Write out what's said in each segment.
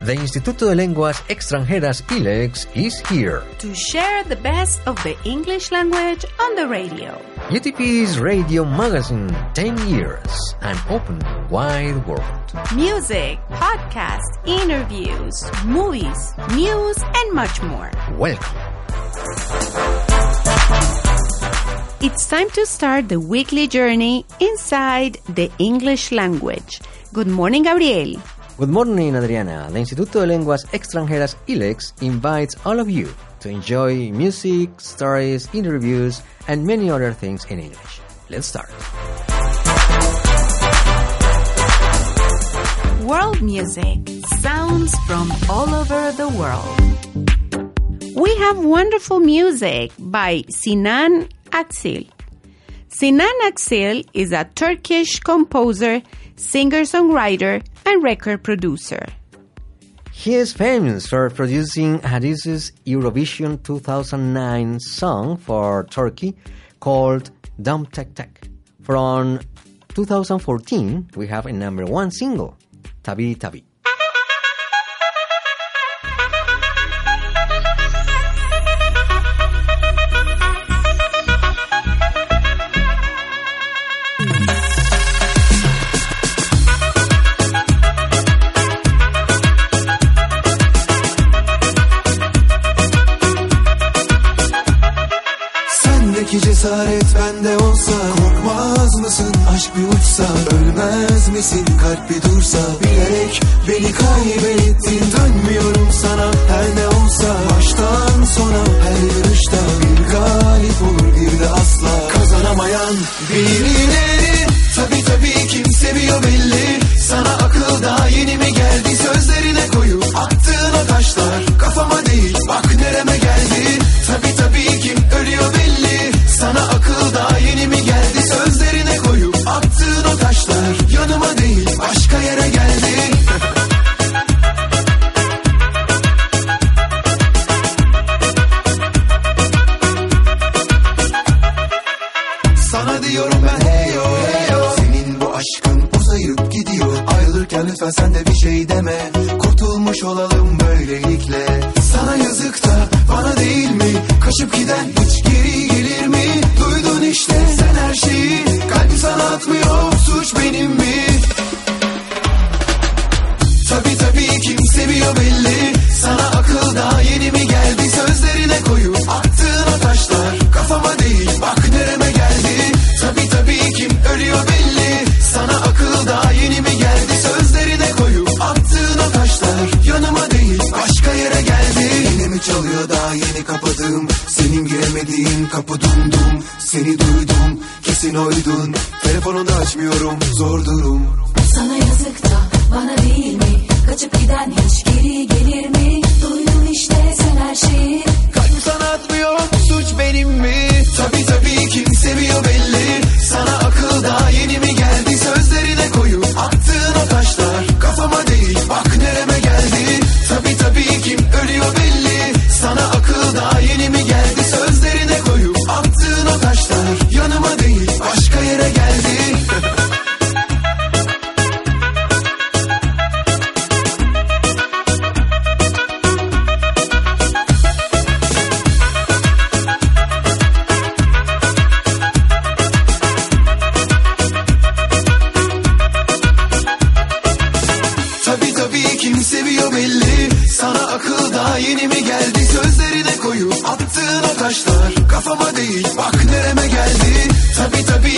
The Instituto de Lenguas Extranjeras ILEX is here to share the best of the English language on the radio. UTP's radio magazine 10 years, an open, wide world. Music, podcasts, interviews, movies, news, and much more. Welcome. It's time to start the weekly journey inside the English language. Good morning, Gabriel. Good morning, Adriana. The Instituto de Lenguas Extranjeras ILEX invites all of you to enjoy music, stories, interviews, and many other things in English. Let's start. World music, sounds from all over the world. We have wonderful music by Sinan Aksil. Sinan Aksil is a Turkish composer, singer-songwriter, record producer. He is famous for producing Hadise's Eurovision 2009 song for Turkey called Dum Tek Tek. From 2014, we have a number one single, Tabi Tabi.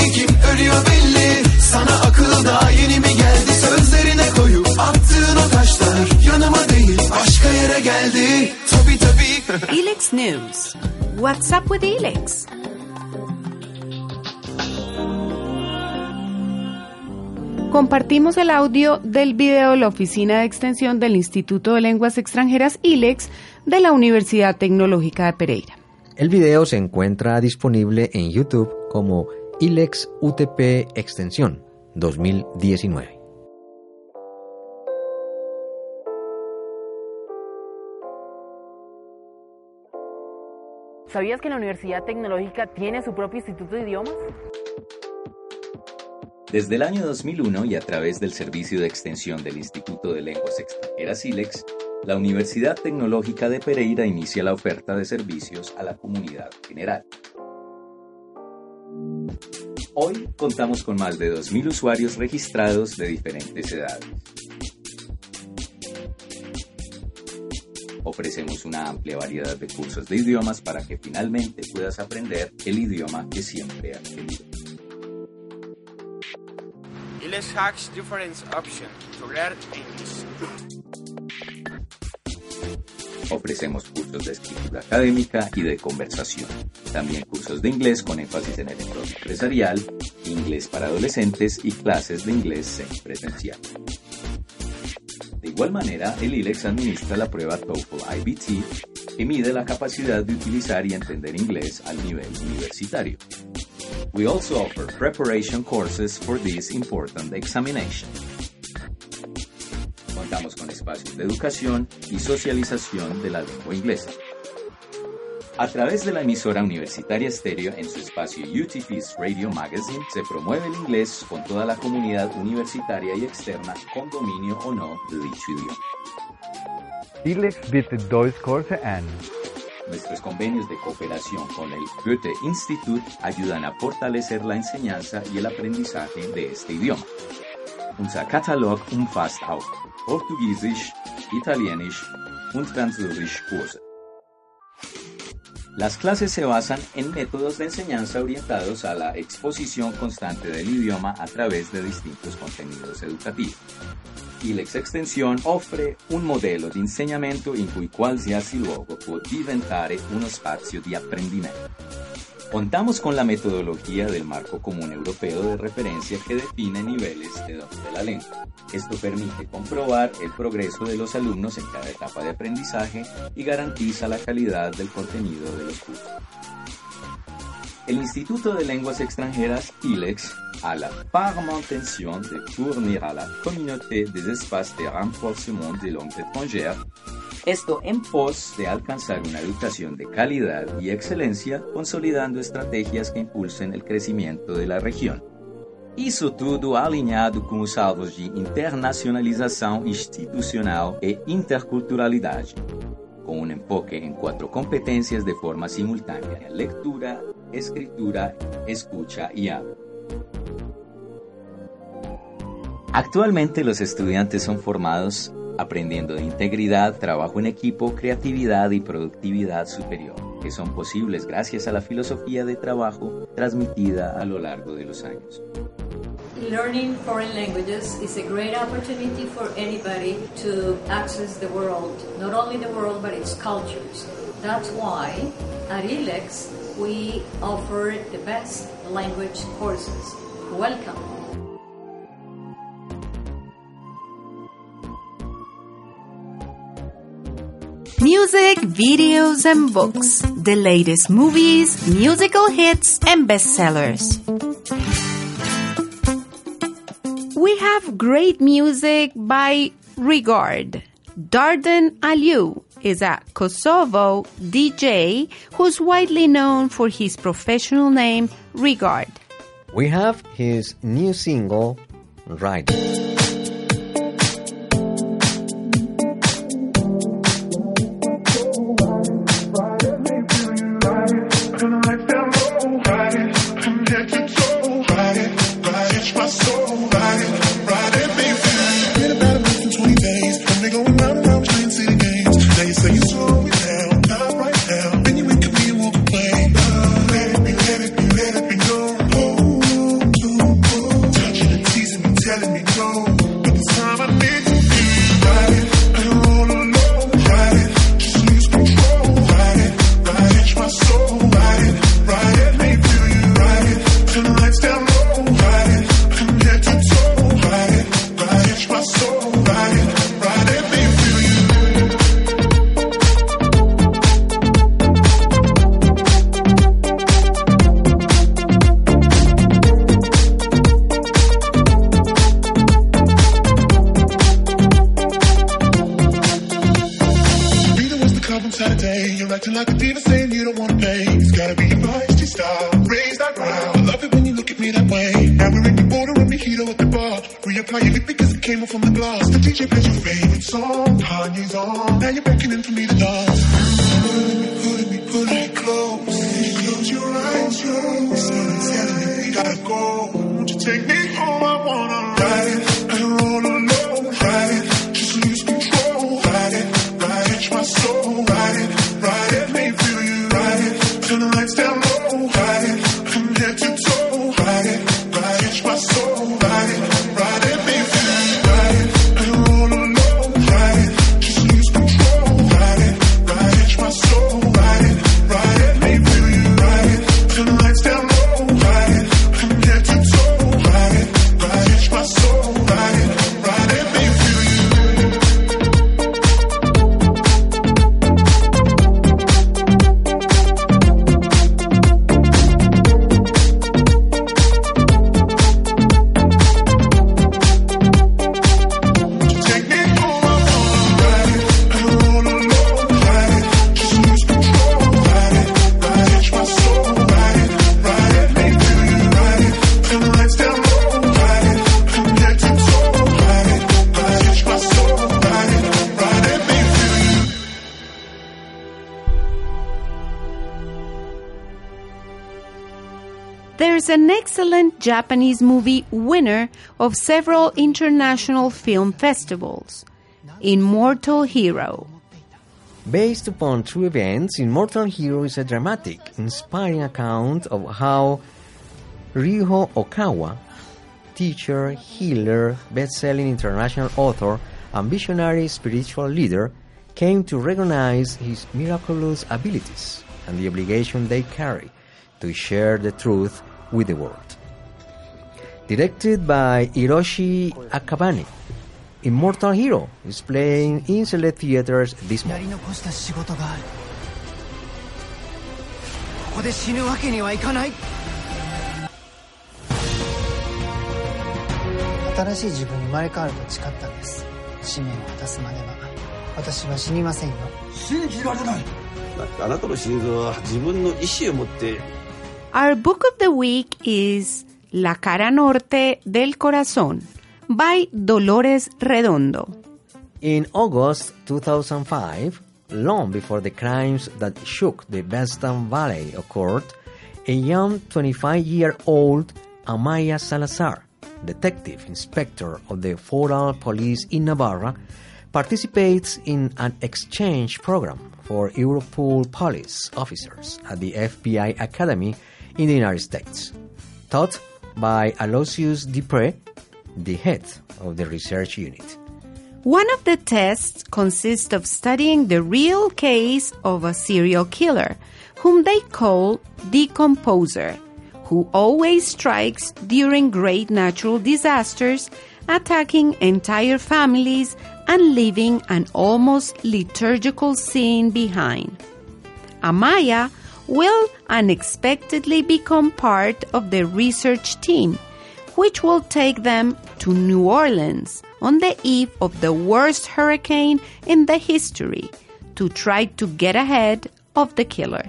Tabi tabi kim ölüyor belli Sana akıl daha yeni mi geldi Sözlerine koyup attığın o taşlar Yanıma değil başka yere geldi Tabi tabi Elex News. What's up with Elex? compartimos el audio del video de la Oficina de Extensión del Instituto de Lenguas Extranjeras ILEX de la Universidad Tecnológica de Pereira. El video se encuentra disponible en YouTube como ILEX UTP Extensión 2019. ¿Sabías que la Universidad Tecnológica tiene su propio Instituto de Idiomas? Desde el año 2001 y a través del Servicio de Extensión del Instituto de Lenguas Extranjeras SILEX, la Universidad Tecnológica de Pereira inicia la oferta de servicios a la comunidad general. Hoy contamos con más de 2.000 usuarios registrados de diferentes edades. Ofrecemos una amplia variedad de cursos de idiomas para que finalmente puedas aprender el idioma que siempre has querido. Has different options to learn English. Ofrecemos cursos de escritura académica y de conversación. También cursos de inglés con énfasis en el entorno empresarial, inglés para adolescentes y clases de inglés semipresencial. De igual manera, el ILEX administra la prueba TOEFL IBT que mide la capacidad de utilizar y entender inglés al nivel universitario. We also offer preparation courses for this important examination. Espacios de educación y socialización de la lengua inglesa. A través de la emisora universitaria estéreo en su espacio UTF's Radio Magazine se promueve el inglés con toda la comunidad universitaria y externa con dominio o no de dicho idioma. Nuestros convenios de cooperación con el Goethe Institut ayudan a fortalecer la enseñanza y el aprendizaje de este idioma. Unser Katalog umfasst auch Portugiesisch, Italienisch und Französisch Kurse. Las clases se basan en métodos de enseñanza orientados a la exposición constante del idioma a través de distintos contenidos educativos. ILEX Extensione offre un modello di insegnamento in cui qualsiasi luogo può diventare uno spazio di apprendimento. Contamos con la metodología del Marco Común Europeo de Referencia que define niveles de dominio de la lengua. Esto permite comprobar el progreso de los alumnos en cada etapa de aprendizaje y garantiza la calidad del contenido de los cursos. El Instituto de Lenguas Extranjeras, ILEX, a la intention de fournir à la communauté des espaces de renforcement des langues étrangères esto en pos de alcanzar una educación de calidad y excelencia, consolidando estrategias que impulsen el crecimiento de la región. Isso tudo alinhado com os salvos de internacionalização institucional e interculturalidade, com um enfoque em quatro competências de forma simultânea: lectura, escritura, escucha y habla. Actualmente los estudiantes son formados aprendiendo de integridad, trabajo en equipo, creatividad y productividad superior, que son posibles gracias a la filosofía de trabajo transmitida a lo largo de los años. Learning foreign languages is a great opportunity for anybody to access the world, not only the world but its cultures. That's why at ILEX we offer the best language courses. Welcome. Music, videos, and books. The latest movies, musical hits, and bestsellers. We have great music by Regard. Dardan Aliu is a Kosovo DJ who's widely known for his professional name, Regard. We have his new single, Right. You're acting like a diva saying you don't wanna pay. It's gotta be your feisty style. Raise that ground. I love it when you look at me that way. Now we're in the border of mojito at the bar. Reapply your lip because it came off from the glass. The DJ plays your favorite song. Kanye's on. Now you're beckoning for me to dance. Pulling me, pulling me, pulling me close. Close your eyes, close. Telling, telling me we gotta go. Won't you take me home? I wanna ride. And roll Japanese movie winner of several international film festivals, Immortal Hero. Based upon true events, Immortal Hero is a dramatic, inspiring account of how Ryuho Okawa, teacher, healer, best-selling international author, and visionary spiritual leader, came to recognize his miraculous abilities and the obligation they carry to share the truth with the world. Directed by Hiroshi Akabane, Immortal Hero is playing in select theaters this やり month. 残した仕事があるここで死ぬわけにはいかない新しい自分に生まれ変わると誓ったんです使命を果たすまでは私は死にませんよ信じられないだってあなたの心臓は自分の意志を持って Our book of the week is La cara norte del corazón. By Dolores Redondo. In August 2005, long before the crimes that shook the Western Valley occurred, a young 25 year old Amaya Salazar, detective inspector of the Federal Police in Navarra, participates in an exchange program for Europol police officers at the FBI Academy in the United States, taught by Aloysius Dupre, the head of the research unit. One of the tests consists of studying the real case of a serial killer, whom they call decomposer, who always strikes during great natural disasters, attacking entire families and leaving an almost liturgical scene behind. Amaya will unexpectedly become part of the research team, which will take them to New Orleans on the eve of the worst hurricane in the history to try to get ahead of the killer.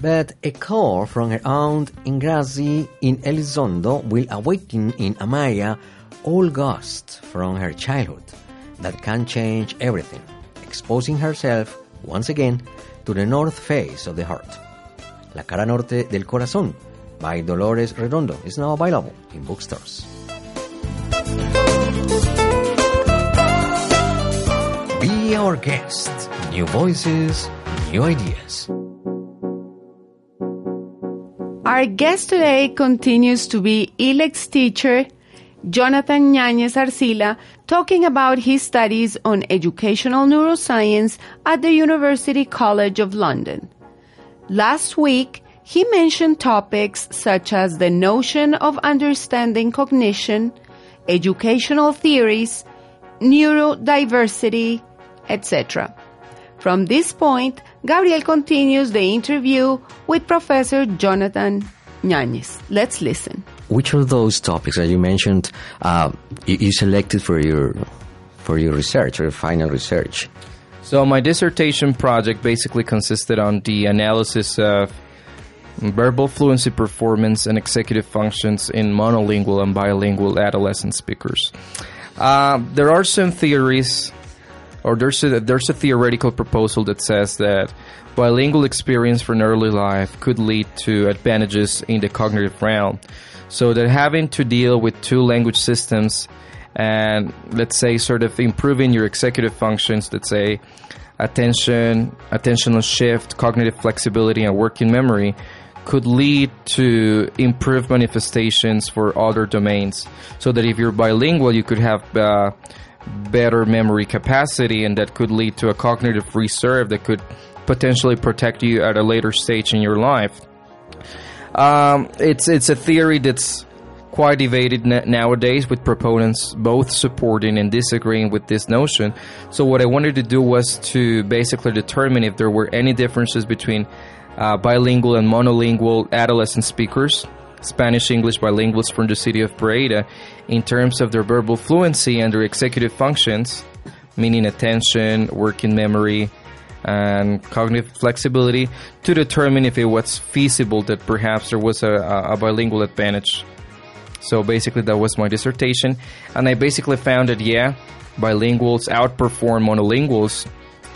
But a call from her aunt Engrasi in Elizondo will awaken in Amaya all ghosts from her childhood that can change everything, exposing herself once again to the north face of the heart. La cara norte del corazón by Dolores Redondo is now available in bookstores. Be our guest. New voices, new ideas. Our guest today continues to be ILEX teacher Jonathan Ñañez Arcila talking about his studies on educational neuroscience at the University College of London. Last week, he mentioned topics such as the notion of understanding cognition, educational theories, neurodiversity, etc. From this point, Gabriel continues the interview with Professor Jonathan Ñañez. Let's listen. Which of those topics that you mentioned uh, you, you selected for your for your research or your final research? So my dissertation project basically consisted on the analysis of verbal fluency performance and executive functions in monolingual and bilingual adolescent speakers. Uh, there are some theories, or there's a, there's a theoretical proposal that says that bilingual experience from early life could lead to advantages in the cognitive realm. So that having to deal with two language systems and let's say sort of improving your executive functions, let's say attention, attentional shift, cognitive flexibility, and working memory could lead to improved manifestations for other domains. So that if you're bilingual, you could have uh, better memory capacity, and that could lead to a cognitive reserve that could potentially protect you at a later stage in your life. Um, it's it's a theory that's quite debated nowadays with proponents both supporting and disagreeing with this notion. So what I wanted to do was to basically determine if there were any differences between uh, bilingual and monolingual adolescent speakers, Spanish English bilinguals from the city of Pereira, in terms of their verbal fluency and their executive functions, meaning attention, working memory, and cognitive flexibility, to determine if it was feasible that perhaps there was a, a bilingual advantage so basically, that was my dissertation, and I basically found that yeah, bilinguals outperform monolinguals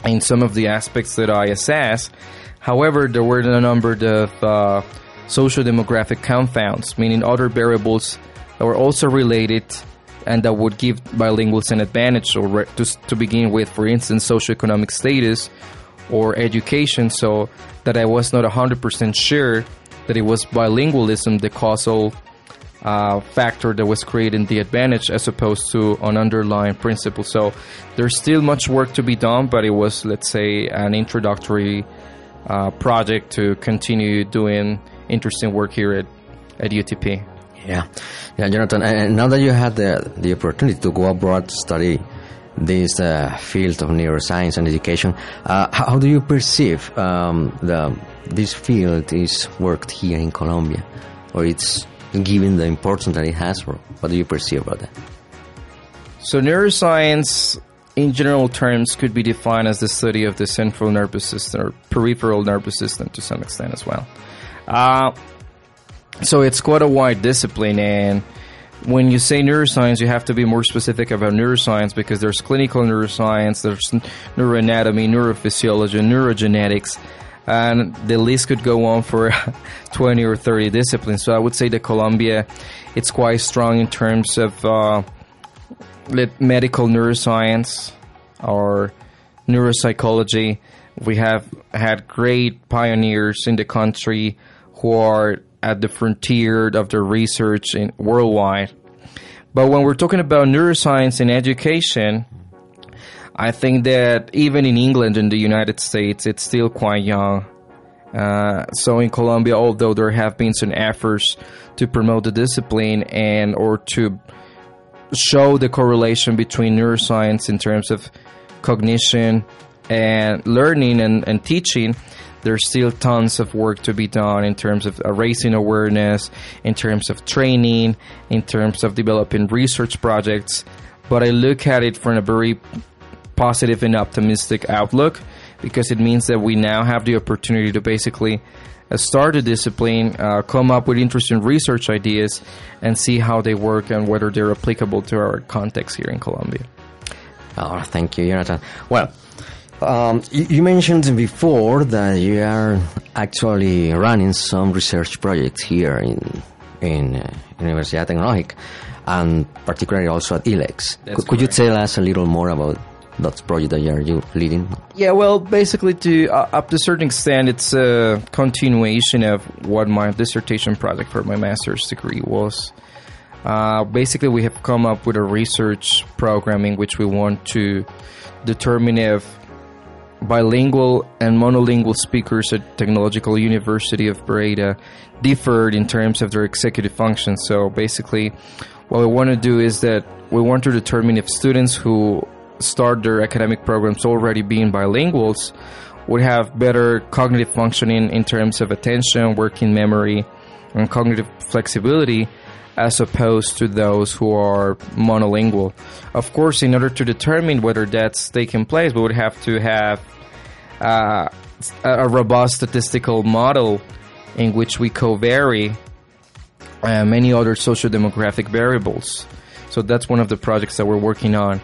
in some of the aspects that I assess. However, there were a number of uh, social demographic confounds, meaning other variables that were also related and that would give bilinguals an advantage or to, to begin with, for instance, socioeconomic status or education, so that I was not 100% sure that it was bilingualism the causal uh, factor that was creating the advantage as opposed to an underlying principle. So there's still much work to be done, but it was, let's say, an introductory uh, project to continue doing interesting work here at, at UTP. Yeah, yeah, Jonathan. And now that you had the the opportunity to go abroad to study this uh, field of neuroscience and education, uh, how, do you perceive um, the this field is worked here in Colombia, or it's given the importance that it has? For, what do you perceive about that? So, neuroscience, in general terms, could be defined as the study of the central nervous system or peripheral nervous system to some extent as well. Uh, so, it's quite a wide discipline, and when you say neuroscience, you have to be more specific about neuroscience because there's clinical neuroscience, there's neuroanatomy, neurophysiology, neurogenetics and the list could go on for 20 or 30 disciplines. So I would say that Colombia, it's quite strong in terms of uh, medical neuroscience or neuropsychology. We have had great pioneers in the country who are at the frontier of the research in, worldwide. But when we're talking about neuroscience in education, I think that even in England and the United States, it's still quite young. Uh, so in Colombia, although there have been some efforts to promote the discipline and or to show the correlation between neuroscience in terms of cognition and learning and, and teaching, there's still tons of work to be done in terms of uh, raising awareness, in terms of training, in terms of developing research projects. But I look at it from a very positive and optimistic outlook because it means that we now have the opportunity to basically uh, start a discipline, uh, come up with interesting research ideas, and see how they work and whether they're applicable to our context here in Colombia. Oh, thank you, Jonathan. Well, um, you, you, mentioned before that you are actually running some research projects here in in uh, Universidad Tecnológica, and particularly also at ILEX. Could, could you tell us a little more about that project that you are you leading? Yeah, well, basically, to uh, up to a certain extent, it's a continuation of what my dissertation project for my master's degree was. Uh, basically, we have come up with a research program in which we want to determine if bilingual and monolingual speakers at Technological University of Pereira differed in terms of their executive functions. So basically, what we want to do is that we want to determine if students who start their academic programs already being bilinguals would have better cognitive functioning in terms of attention, working memory, and cognitive flexibility as opposed to those who are monolingual. Of course, in order to determine whether that's taking place, we would have to have uh, a robust statistical model in which we co-vary uh, many other socio-demographic variables. So that's one of the projects that we're working on.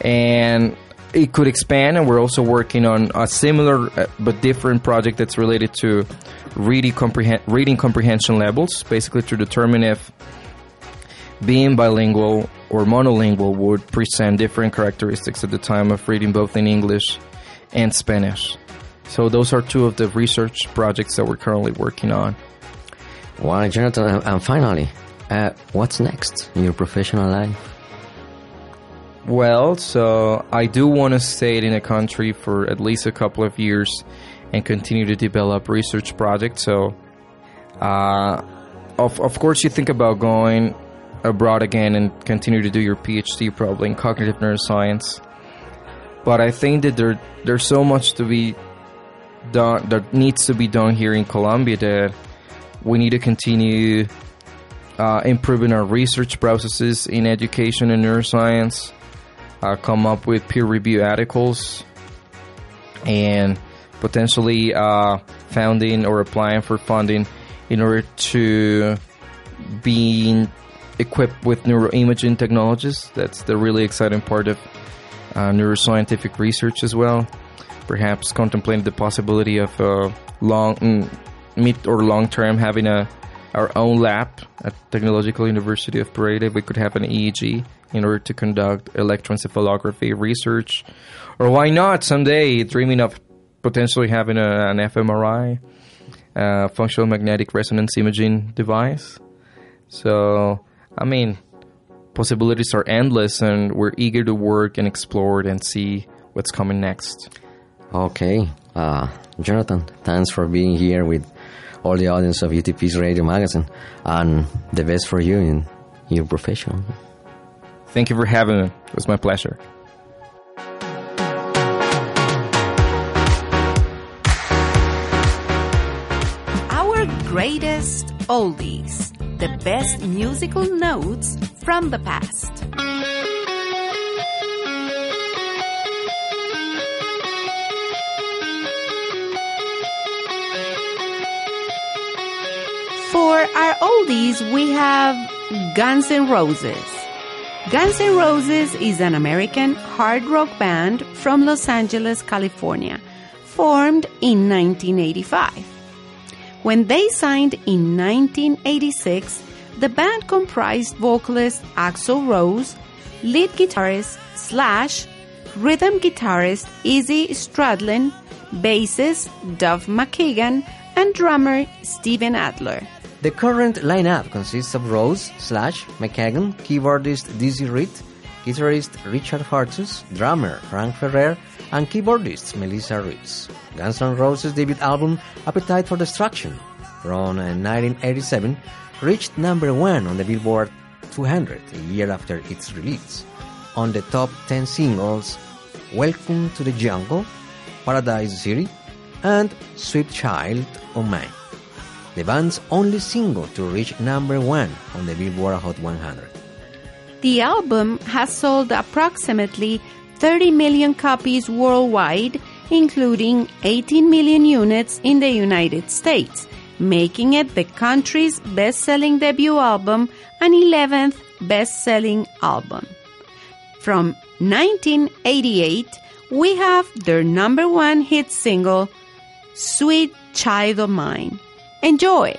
And it could expand, and we're also working on a similar uh, but different project that's related to reading, comprehen- reading comprehension levels, basically to determine if being bilingual or monolingual would present different characteristics at the time of reading both in English and Spanish. So those are two of the research projects that we're currently working on. Wow, Jonathan, and finally, uh, what's next in your professional life? Well, so I do want to stay in a country for at least a couple of years and continue to develop research projects. So, uh, of of course, you think about going abroad again and continue to do your PhD probably in cognitive neuroscience. But I think that there there's so much to be done that needs to be done here in Colombia that we need to continue uh, improving our research processes in education and neuroscience. Uh, come up with peer review articles and potentially uh, founding or applying for funding in order to be equipped with neuroimaging technologies. That's the really exciting part of uh, neuroscientific research as well. Perhaps contemplating the possibility of uh, long, mm, mid or long term having a our own lab at Technological University of Pereira. We could have an EEG in order to conduct electroencephalography research, or why not someday dreaming of potentially having a, an fMRI, uh, functional magnetic resonance imaging device. So, I mean, possibilities are endless, and we're eager to work and explore and see what's coming next. Okay, uh, Jonathan, thanks for being here with all the audience of UTP's radio magazine, and the best for you in your profession. Thank you for having me. It was my pleasure. Our greatest oldies, the best musical notes from the past. For our oldies, we have Guns N' Roses. Guns N' Roses is an American hard rock band from Los Angeles, California, formed in 1985. When they signed in 1986, the band comprised vocalist Axl Rose, lead guitarist Slash, rhythm guitarist Izzy Stradlin, bassist Duff McKagan, and drummer Steven Adler. The current lineup consists of Rose, Slash, McKagan, keyboardist Dizzy Reed, guitarist Richard Fortus, drummer Frank Ferrer, and keyboardist Melissa Reese. Guns N' Roses' debut album, Appetite for Destruction, from uh, 1987, reached number one on the Billboard 200 a year after its release. On the top 10 singles, Welcome to the Jungle, Paradise City, and Sweet Child O' Mine the band's only single to reach number one on the Billboard Hot 100. The album has sold approximately 30 million copies worldwide, including 18 million units in the United States, making it the country's best selling debut album and 11th best selling album. From 1988, we have their number one hit single, Sweet Child of Mine. Enjoy!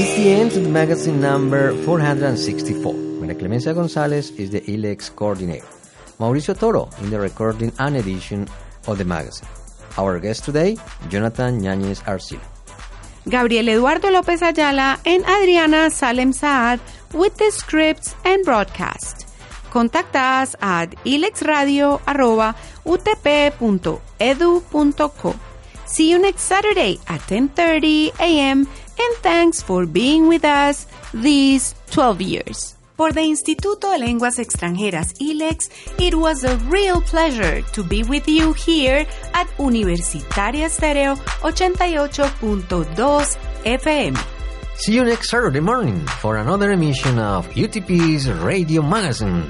It's the end of the magazine number 464. Maria Clemencia Gonzalez is the ILEX coordinator. Mauricio Toro in the recording and edition of the magazine. Our guest today, Jonathan Ñañez Arcila. Gabriel Eduardo López Ayala and Adriana Salem Saad with the scripts and broadcast. Contact us at ilexradio.utp.edu.co. See you next Saturday at 10.30 a.m. and thanks for being with us these 12 years. For the Instituto de Lenguas Extranjeras ILEX, it was a real pleasure to be with you here at Universitaria Stereo 88.2 FM. See you next Saturday morning for another emission of UTP's Radio Magazine.